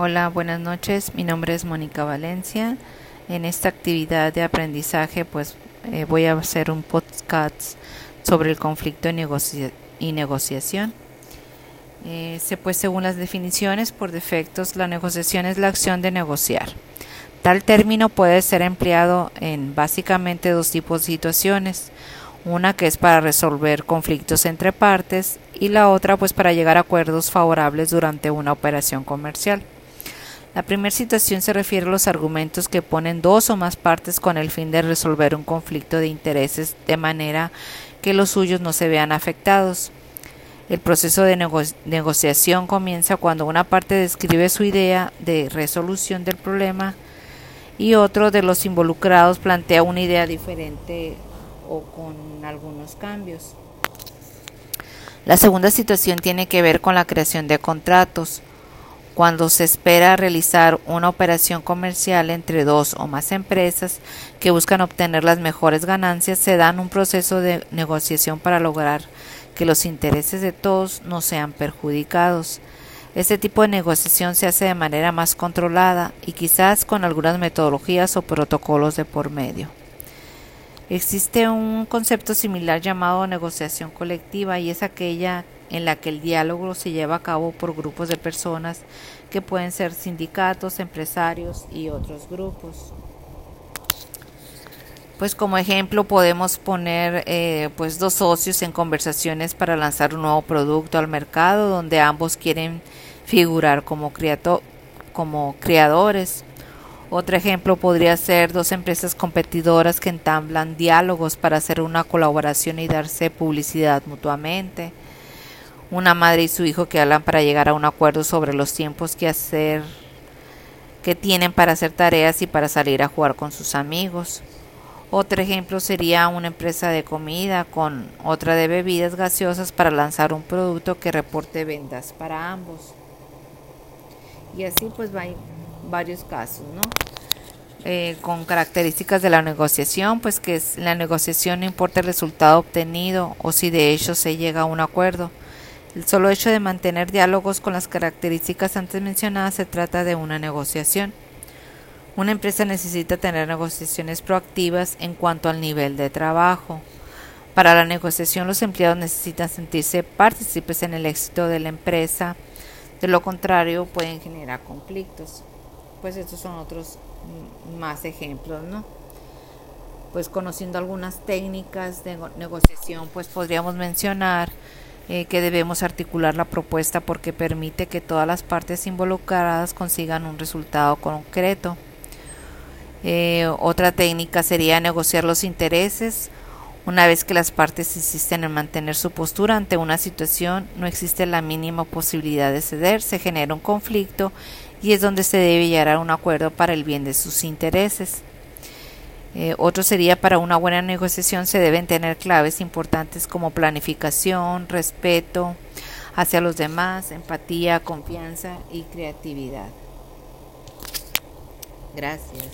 Hola, buenas noches. Mi nombre es Mónica Valencia. En esta actividad de aprendizaje, pues eh, voy a hacer un podcast sobre el conflicto y, negociación. Eh, pues según las definiciones, por defectos, la negociación es la acción de negociar. Tal término puede ser empleado en básicamente dos tipos de situaciones. Una que es para resolver conflictos entre partes y la otra pues para llegar a acuerdos favorables durante una operación comercial. La primera situación se refiere a los argumentos que ponen dos o más partes con el fin de resolver un conflicto de intereses de manera que los suyos no se vean afectados. El proceso de negociación comienza cuando una parte describe su idea de resolución del problema y otro de los involucrados plantea una idea diferente o con algunos cambios. La segunda situación tiene que ver con la creación de contratos cuando se espera realizar una operación comercial entre dos o más empresas que buscan obtener las mejores ganancias, se dan un proceso de negociación para lograr que los intereses de todos no sean perjudicados. Este tipo de negociación se hace de manera más controlada y quizás con algunas metodologías o protocolos de por medio. Existe un concepto similar llamado negociación colectiva y es aquella en la que el diálogo se lleva a cabo por grupos de personas que pueden ser sindicatos, empresarios y otros grupos. Pues como ejemplo podemos poner eh, pues dos socios en conversaciones para lanzar un nuevo producto al mercado donde ambos quieren figurar como, como creadores. Otro ejemplo podría ser dos empresas competidoras que entablan diálogos para hacer una colaboración y darse publicidad mutuamente una madre y su hijo que hablan para llegar a un acuerdo sobre los tiempos que hacer que tienen para hacer tareas y para salir a jugar con sus amigos. Otro ejemplo sería una empresa de comida con otra de bebidas gaseosas para lanzar un producto que reporte ventas para ambos. Y así pues hay varios casos, ¿no? Eh, con características de la negociación, pues que la negociación no importa el resultado obtenido o si de hecho se llega a un acuerdo. El solo hecho de mantener diálogos con las características antes mencionadas se trata de una negociación. Una empresa necesita tener negociaciones proactivas en cuanto al nivel de trabajo. Para la negociación los empleados necesitan sentirse partícipes en el éxito de la empresa, de lo contrario pueden generar conflictos. Pues estos son otros más ejemplos, ¿no? Pues conociendo algunas técnicas de negociación, pues podríamos mencionar eh, que debemos articular la propuesta porque permite que todas las partes involucradas consigan un resultado concreto. Eh, otra técnica sería negociar los intereses. Una vez que las partes insisten en mantener su postura ante una situación, no existe la mínima posibilidad de ceder, se genera un conflicto y es donde se debe llegar a un acuerdo para el bien de sus intereses. Eh, otro sería para una buena negociación se deben tener claves importantes como planificación, respeto hacia los demás, empatía, confianza y creatividad. Gracias.